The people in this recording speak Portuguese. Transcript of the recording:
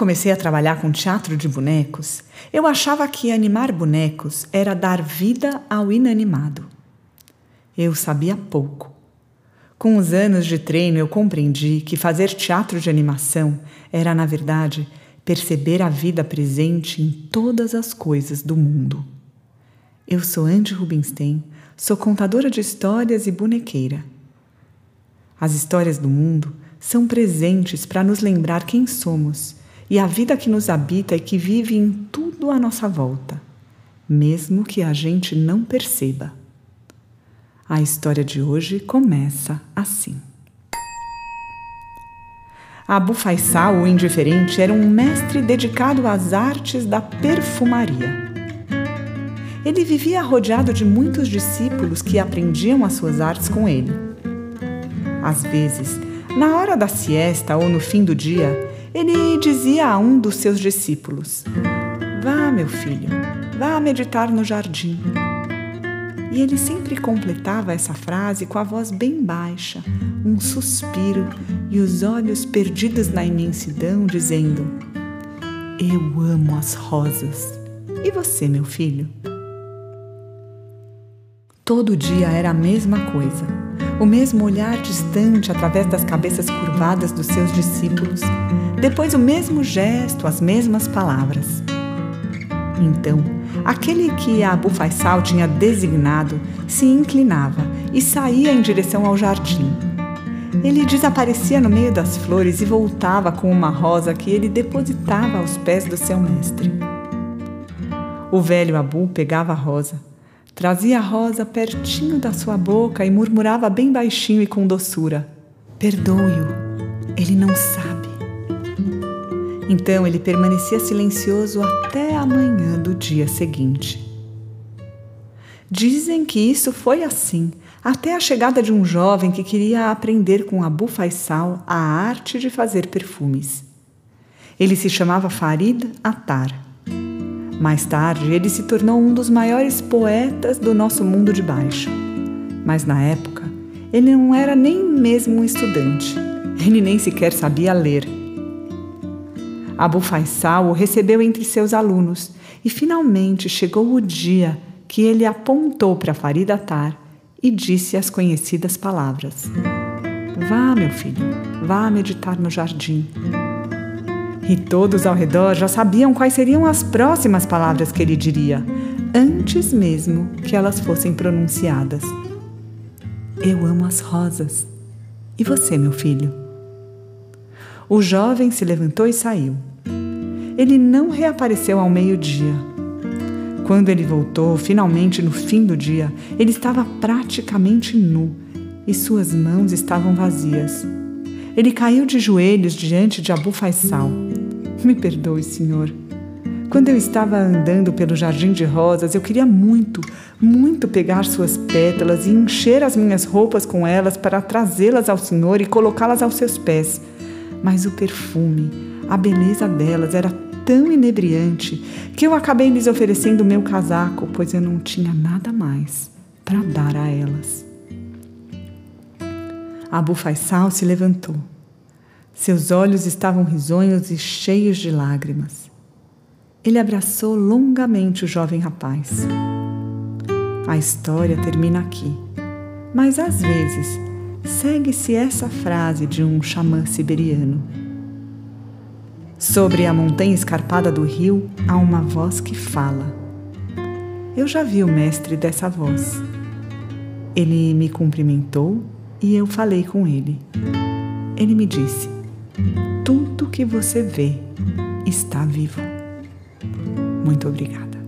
comecei a trabalhar com teatro de bonecos, eu achava que animar bonecos era dar vida ao inanimado. Eu sabia pouco. Com os anos de treino, eu compreendi que fazer teatro de animação era, na verdade, perceber a vida presente em todas as coisas do mundo. Eu sou Andy Rubinstein, sou contadora de histórias e bonequeira. As histórias do mundo são presentes para nos lembrar quem somos e a vida que nos habita e que vive em tudo à nossa volta, mesmo que a gente não perceba. A história de hoje começa assim. Abu Faisal, o indiferente, era um mestre dedicado às artes da perfumaria. Ele vivia rodeado de muitos discípulos que aprendiam as suas artes com ele. Às vezes, na hora da siesta ou no fim do dia, ele dizia a um dos seus discípulos: Vá, meu filho, vá meditar no jardim. E ele sempre completava essa frase com a voz bem baixa, um suspiro e os olhos perdidos na imensidão, dizendo: Eu amo as rosas. E você, meu filho? Todo dia era a mesma coisa, o mesmo olhar distante através das cabeças curvadas dos seus discípulos, depois o mesmo gesto, as mesmas palavras. Então, aquele que Abu Faisal tinha designado se inclinava e saía em direção ao jardim. Ele desaparecia no meio das flores e voltava com uma rosa que ele depositava aos pés do seu mestre. O velho Abu pegava a rosa, trazia a rosa pertinho da sua boca e murmurava bem baixinho e com doçura: Perdoe-o, ele não sabe. Então ele permanecia silencioso até a manhã do dia seguinte. Dizem que isso foi assim, até a chegada de um jovem que queria aprender com Abu Faisal a arte de fazer perfumes. Ele se chamava Farid Attar. Mais tarde, ele se tornou um dos maiores poetas do nosso mundo de baixo. Mas na época, ele não era nem mesmo um estudante. Ele nem sequer sabia ler. Abu Faisal o recebeu entre seus alunos e finalmente chegou o dia que ele apontou para Farid Atar e disse as conhecidas palavras: Vá, meu filho, vá meditar no jardim. E todos ao redor já sabiam quais seriam as próximas palavras que ele diria, antes mesmo que elas fossem pronunciadas. Eu amo as rosas. E você, meu filho? O jovem se levantou e saiu ele não reapareceu ao meio-dia. Quando ele voltou, finalmente no fim do dia, ele estava praticamente nu e suas mãos estavam vazias. Ele caiu de joelhos diante de Abu Faisal. Me perdoe, senhor. Quando eu estava andando pelo jardim de rosas, eu queria muito, muito pegar suas pétalas e encher as minhas roupas com elas para trazê-las ao Senhor e colocá-las aos seus pés. Mas o perfume, a beleza delas era tão inebriante que eu acabei lhes oferecendo meu casaco, pois eu não tinha nada mais para dar a elas. Abu Faisal se levantou. Seus olhos estavam risonhos e cheios de lágrimas. Ele abraçou longamente o jovem rapaz. A história termina aqui, mas às vezes segue-se essa frase de um xamã siberiano. Sobre a montanha escarpada do rio há uma voz que fala. Eu já vi o mestre dessa voz. Ele me cumprimentou e eu falei com ele. Ele me disse: Tudo que você vê está vivo. Muito obrigada.